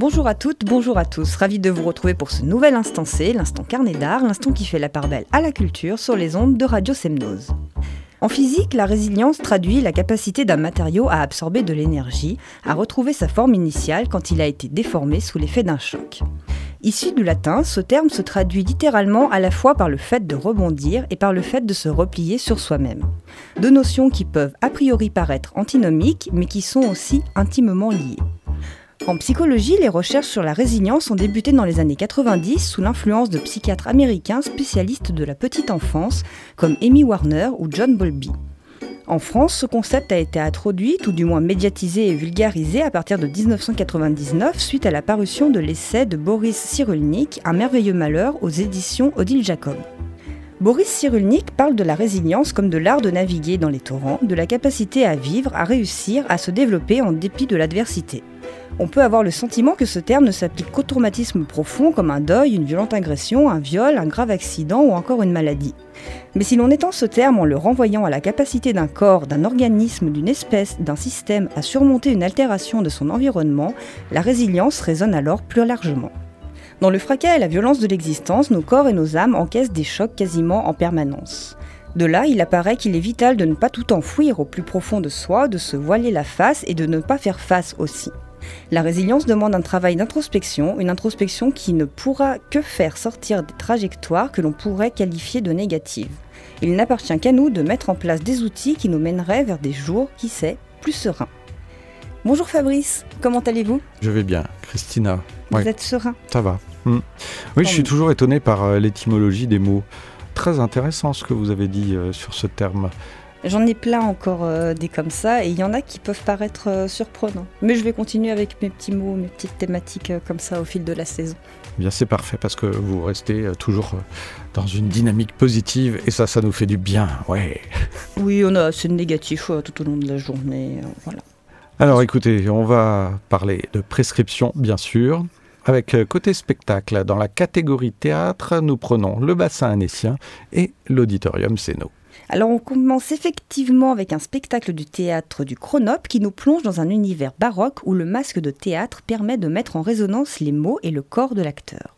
Bonjour à toutes, bonjour à tous. Ravi de vous retrouver pour ce nouvel instant C, l'instant carnet d'art, l'instant qui fait la part belle à la culture sur les ondes de Radio Semnose. En physique, la résilience traduit la capacité d'un matériau à absorber de l'énergie, à retrouver sa forme initiale quand il a été déformé sous l'effet d'un choc. Issu du latin, ce terme se traduit littéralement à la fois par le fait de rebondir et par le fait de se replier sur soi-même. Deux notions qui peuvent a priori paraître antinomiques, mais qui sont aussi intimement liées. En psychologie, les recherches sur la résilience ont débuté dans les années 90 sous l'influence de psychiatres américains spécialistes de la petite enfance comme Amy Warner ou John Bowlby. En France, ce concept a été introduit, ou du moins médiatisé et vulgarisé à partir de 1999 suite à la parution de l'essai de Boris Cyrulnik, Un merveilleux malheur aux éditions Odile Jacob. Boris Cyrulnik parle de la résilience comme de l'art de naviguer dans les torrents, de la capacité à vivre, à réussir, à se développer en dépit de l'adversité. On peut avoir le sentiment que ce terme ne s'applique qu'au traumatisme profond comme un deuil, une violente agression, un viol, un grave accident ou encore une maladie. Mais si l'on étend ce terme en le renvoyant à la capacité d'un corps, d'un organisme, d'une espèce, d'un système à surmonter une altération de son environnement, la résilience résonne alors plus largement. Dans le fracas et la violence de l'existence, nos corps et nos âmes encaissent des chocs quasiment en permanence. De là, il apparaît qu'il est vital de ne pas tout enfouir au plus profond de soi, de se voiler la face et de ne pas faire face aussi. La résilience demande un travail d'introspection, une introspection qui ne pourra que faire sortir des trajectoires que l'on pourrait qualifier de négatives. Il n'appartient qu'à nous de mettre en place des outils qui nous mèneraient vers des jours, qui sait, plus sereins. Bonjour Fabrice, comment allez-vous? Je vais bien, Christina. Vous êtes serein? Ça va. Hmm. Oui, je suis toujours étonné par euh, l'étymologie des mots. Très intéressant ce que vous avez dit euh, sur ce terme. J'en ai plein encore euh, des comme ça, et il y en a qui peuvent paraître euh, surprenants. Mais je vais continuer avec mes petits mots, mes petites thématiques euh, comme ça au fil de la saison. Eh bien, c'est parfait parce que vous restez toujours dans une dynamique positive, et ça, ça nous fait du bien, ouais. Oui, on a assez de négatif tout au long de la journée, voilà. Alors écoutez, on va parler de prescription, bien sûr. Avec côté spectacle, dans la catégorie théâtre, nous prenons le bassin annécien et l'auditorium Céno. Alors on commence effectivement avec un spectacle du théâtre du Chronope qui nous plonge dans un univers baroque où le masque de théâtre permet de mettre en résonance les mots et le corps de l'acteur.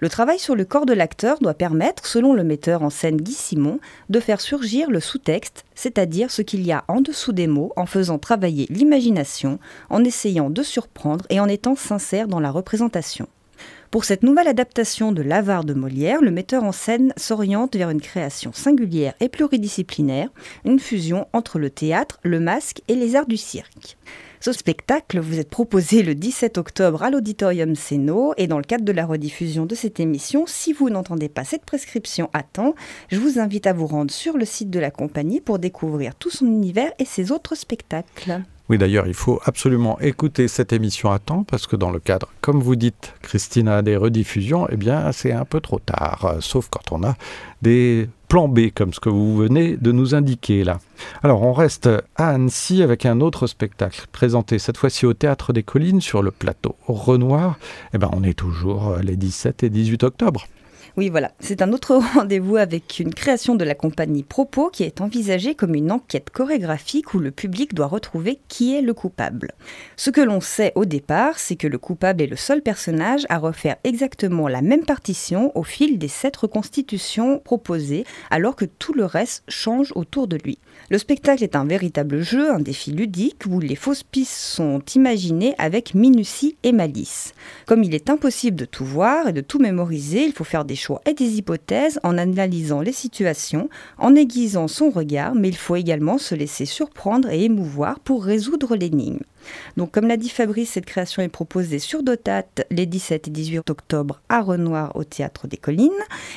Le travail sur le corps de l'acteur doit permettre, selon le metteur en scène Guy Simon, de faire surgir le sous-texte, c'est-à-dire ce qu'il y a en dessous des mots, en faisant travailler l'imagination, en essayant de surprendre et en étant sincère dans la représentation. Pour cette nouvelle adaptation de L'Avare de Molière, le metteur en scène s'oriente vers une création singulière et pluridisciplinaire, une fusion entre le théâtre, le masque et les arts du cirque. Ce spectacle vous est proposé le 17 octobre à l'Auditorium Céno et dans le cadre de la rediffusion de cette émission, si vous n'entendez pas cette prescription à temps, je vous invite à vous rendre sur le site de la compagnie pour découvrir tout son univers et ses autres spectacles. Oui, d'ailleurs, il faut absolument écouter cette émission à temps parce que dans le cadre, comme vous dites, Christina, des rediffusions, eh bien, c'est un peu trop tard, sauf quand on a des plans B comme ce que vous venez de nous indiquer là. Alors, on reste à Annecy avec un autre spectacle présenté cette fois-ci au Théâtre des Collines sur le plateau Renoir. Eh bien, on est toujours les 17 et 18 octobre. Oui, voilà. C'est un autre rendez-vous avec une création de la compagnie Propos qui est envisagée comme une enquête chorégraphique où le public doit retrouver qui est le coupable. Ce que l'on sait au départ, c'est que le coupable est le seul personnage à refaire exactement la même partition au fil des sept reconstitutions proposées, alors que tout le reste change autour de lui. Le spectacle est un véritable jeu, un défi ludique où les fausses pistes sont imaginées avec minutie et malice. Comme il est impossible de tout voir et de tout mémoriser, il faut faire des choix et des hypothèses en analysant les situations, en aiguisant son regard, mais il faut également se laisser surprendre et émouvoir pour résoudre l'énigme. Donc, comme l'a dit Fabrice, cette création est proposée sur Dotat les 17 et 18 octobre à Renoir au Théâtre des Collines.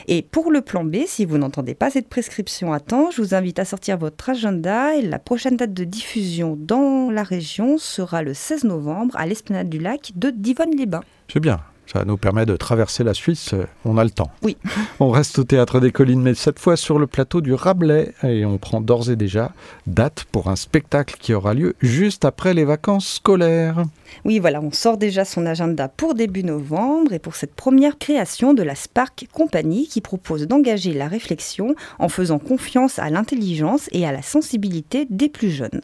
Et pour le plan B, si vous n'entendez pas cette prescription à temps, je vous invite à sortir votre agenda et la prochaine date de diffusion dans la région sera le 16 novembre à l'Esplanade du Lac de Divonne-les-Bains. C'est bien. Ça nous permet de traverser la Suisse, euh, on a le temps. Oui. On reste au Théâtre des Collines, mais cette fois sur le plateau du Rabelais, et on prend d'ores et déjà date pour un spectacle qui aura lieu juste après les vacances scolaires. Oui, voilà, on sort déjà son agenda pour début novembre et pour cette première création de la Spark Company qui propose d'engager la réflexion en faisant confiance à l'intelligence et à la sensibilité des plus jeunes.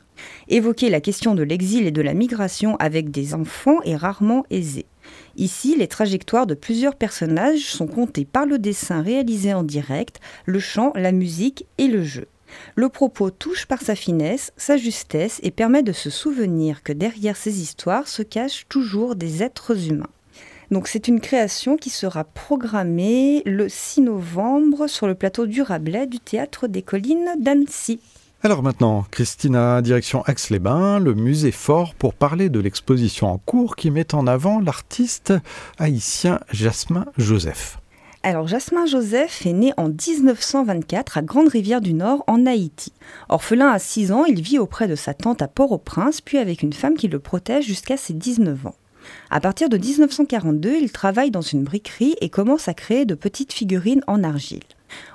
Évoquer la question de l'exil et de la migration avec des enfants est rarement aisé. Ici, les trajectoires de plusieurs personnages sont comptées par le dessin réalisé en direct, le chant, la musique et le jeu. Le propos touche par sa finesse, sa justesse et permet de se souvenir que derrière ces histoires se cachent toujours des êtres humains. Donc c'est une création qui sera programmée le 6 novembre sur le plateau du Rabelais du théâtre des collines d'Annecy. Alors maintenant, Christina, direction Aix-les-Bains, le musée fort pour parler de l'exposition en cours qui met en avant l'artiste haïtien Jasmin Joseph. Alors Jasmin Joseph est né en 1924 à Grande-Rivière du Nord en Haïti. Orphelin à 6 ans, il vit auprès de sa tante à Port-au-Prince, puis avec une femme qui le protège jusqu'à ses 19 ans. À partir de 1942, il travaille dans une briquerie et commence à créer de petites figurines en argile.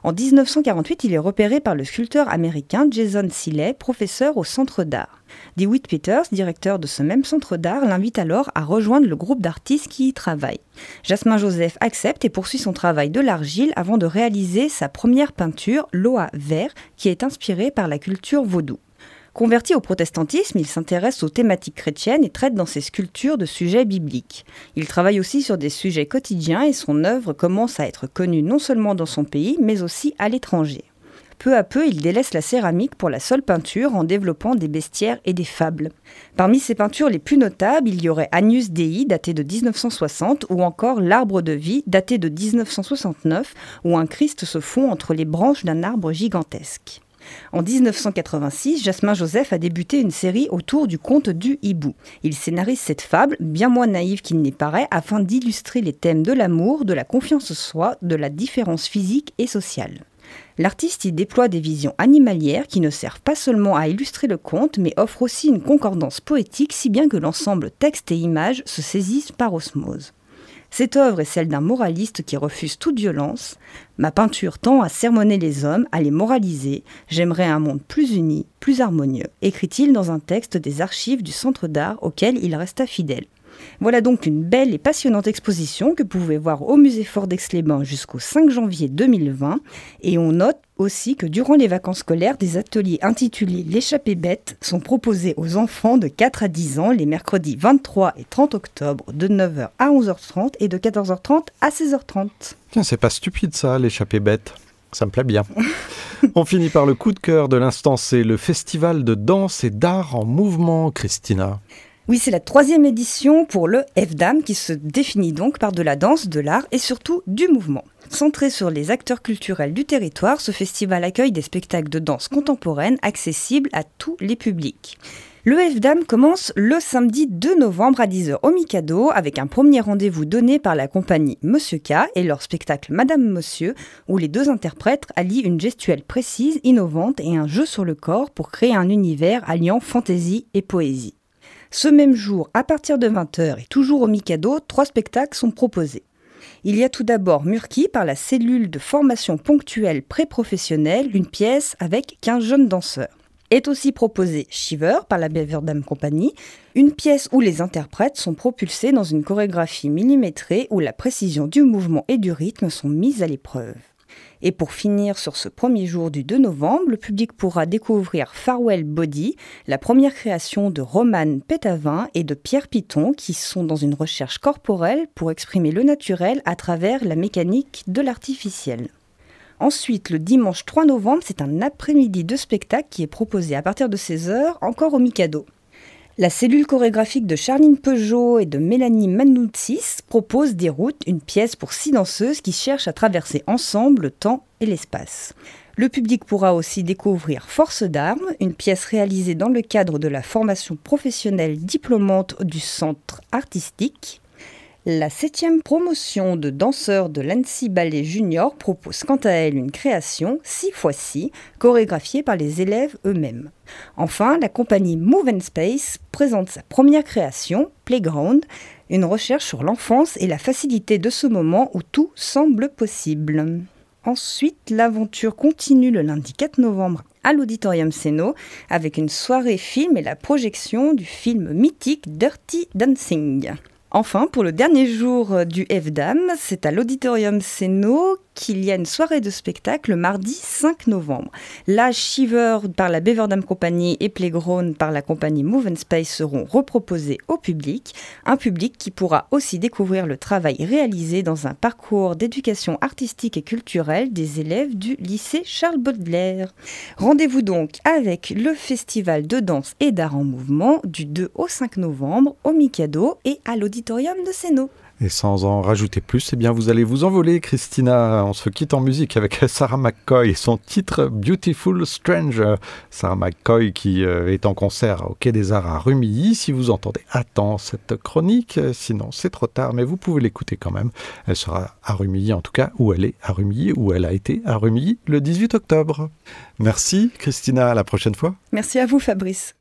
En 1948, il est repéré par le sculpteur américain Jason Seeley, professeur au Centre d'art. DeWitt Peters, directeur de ce même centre d'art, l'invite alors à rejoindre le groupe d'artistes qui y travaille. Jasmin Joseph accepte et poursuit son travail de l'argile avant de réaliser sa première peinture, Loa Vert, qui est inspirée par la culture vaudou. Converti au protestantisme, il s'intéresse aux thématiques chrétiennes et traite dans ses sculptures de sujets bibliques. Il travaille aussi sur des sujets quotidiens et son œuvre commence à être connue non seulement dans son pays, mais aussi à l'étranger. Peu à peu, il délaisse la céramique pour la seule peinture en développant des bestiaires et des fables. Parmi ses peintures les plus notables, il y aurait Agnus Dei, daté de 1960, ou encore L'arbre de vie, daté de 1969, où un Christ se fond entre les branches d'un arbre gigantesque. En 1986, Jasmin Joseph a débuté une série autour du conte du hibou. Il scénarise cette fable, bien moins naïve qu'il n'y paraît, afin d'illustrer les thèmes de l'amour, de la confiance en soi, de la différence physique et sociale. L'artiste y déploie des visions animalières qui ne servent pas seulement à illustrer le conte, mais offrent aussi une concordance poétique si bien que l'ensemble texte et image se saisissent par osmose. Cette œuvre est celle d'un moraliste qui refuse toute violence. Ma peinture tend à sermonner les hommes, à les moraliser. J'aimerais un monde plus uni, plus harmonieux, écrit-il dans un texte des archives du Centre d'art auquel il resta fidèle. Voilà donc une belle et passionnante exposition que vous pouvez voir au musée Fort d'Aix-les-Bains jusqu'au 5 janvier 2020. Et on note aussi que durant les vacances scolaires, des ateliers intitulés L'échappée bête sont proposés aux enfants de 4 à 10 ans les mercredis 23 et 30 octobre de 9h à 11h30 et de 14h30 à 16h30. Tiens, c'est pas stupide ça, l'échappée bête. Ça me plaît bien. On finit par le coup de cœur de l'instant, c'est le festival de danse et d'art en mouvement, Christina. Oui, c'est la troisième édition pour le FDAM qui se définit donc par de la danse, de l'art et surtout du mouvement. Centré sur les acteurs culturels du territoire, ce festival accueille des spectacles de danse contemporaine accessibles à tous les publics. Le FDAM commence le samedi 2 novembre à 10h au Mikado avec un premier rendez-vous donné par la compagnie Monsieur K et leur spectacle Madame Monsieur où les deux interprètes allient une gestuelle précise, innovante et un jeu sur le corps pour créer un univers alliant fantaisie et poésie. Ce même jour, à partir de 20h et toujours au Mikado, trois spectacles sont proposés. Il y a tout d'abord Murky par la cellule de formation ponctuelle pré-professionnelle, une pièce avec 15 jeunes danseurs. Est aussi proposé Shiver par la Beverdam Company, une pièce où les interprètes sont propulsés dans une chorégraphie millimétrée où la précision du mouvement et du rythme sont mises à l'épreuve. Et pour finir sur ce premier jour du 2 novembre, le public pourra découvrir Farewell Body, la première création de Roman Pétavin et de Pierre Piton qui sont dans une recherche corporelle pour exprimer le naturel à travers la mécanique de l'artificiel. Ensuite, le dimanche 3 novembre, c'est un après-midi de spectacle qui est proposé à partir de 16h encore au Mikado. La cellule chorégraphique de Charline Peugeot et de Mélanie Manoutsis propose Des routes, une pièce pour six danseuses qui cherchent à traverser ensemble le temps et l'espace. Le public pourra aussi découvrir Force d'armes, une pièce réalisée dans le cadre de la formation professionnelle diplômante du centre artistique. La septième promotion de danseurs de l'Annecy Ballet Junior propose quant à elle une création 6 x 6 chorégraphiée par les élèves eux-mêmes. Enfin, la compagnie Move and Space présente sa première création, Playground, une recherche sur l'enfance et la facilité de ce moment où tout semble possible. Ensuite, l'aventure continue le lundi 4 novembre à l'Auditorium Seno avec une soirée film et la projection du film mythique Dirty Dancing. Enfin, pour le dernier jour du FDAM, c'est à l'Auditorium Seno qu'il y a une soirée de spectacle le mardi 5 novembre. La Shiver par la Beverdam Company et Playground par la compagnie Move and Space seront reproposés au public, un public qui pourra aussi découvrir le travail réalisé dans un parcours d'éducation artistique et culturelle des élèves du lycée Charles Baudelaire. Rendez-vous donc avec le festival de danse et d'art en mouvement du 2 au 5 novembre au Mikado et à l'auditorium de Sénaux. Et sans en rajouter plus, eh bien vous allez vous envoler, Christina. On se quitte en musique avec Sarah McCoy et son titre Beautiful Stranger. Sarah McCoy qui euh, est en concert au Quai des Arts à Rumilly. Si vous entendez à temps cette chronique, sinon c'est trop tard, mais vous pouvez l'écouter quand même. Elle sera à Rumilly en tout cas, où elle est à Rumilly, où elle a été à Rumilly le 18 octobre. Merci Christina, à la prochaine fois. Merci à vous Fabrice.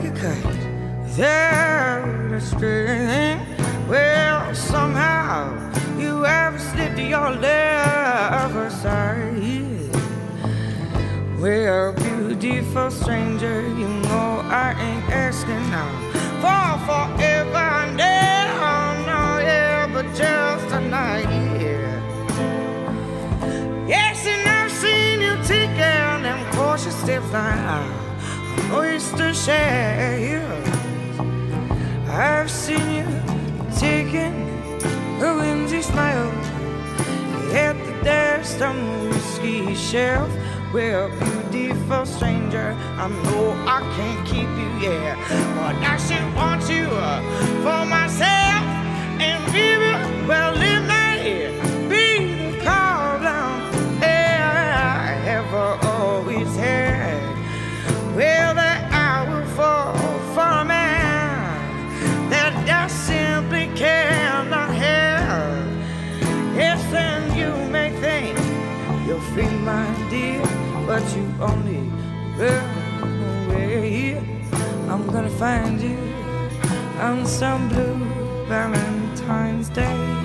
like a kite. There a string Well, somehow you ever slipped to your lover's side. Well, beautiful stranger, you know I ain't asking now for forever and ever. No, yeah, but just tonight. Yeah. Yes, and I've seen you take them cautious steps like I oyster shells. I've seen you taking a whimsy smile at the dust on the whiskey shelf. Well, beautiful stranger, I know I can't keep you, yeah, but I should want you uh, for myself and be well. feel free, my dear, but you only run away. I'm gonna find you on some blue Valentine's Day.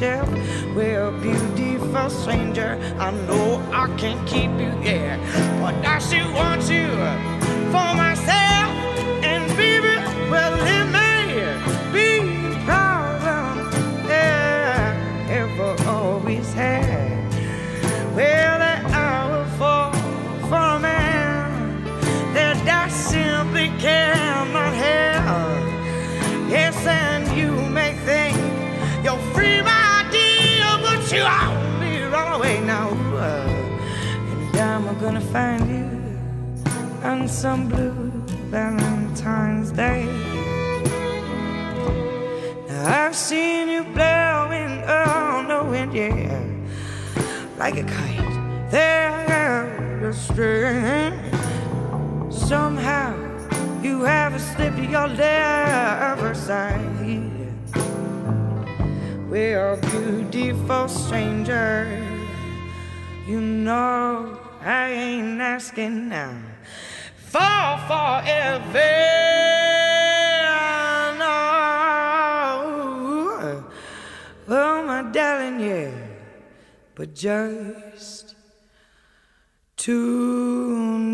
We're a beautiful stranger. I know I can't keep you here. On some blue Valentine's Day. Now I've seen you blowing oh, on the wind, yeah, like a kite. There, astray. Somehow you haven't slipped your left side. We're a beautiful stranger. You know I ain't asking now for forever. No, oh my darling, yeah, but just tonight.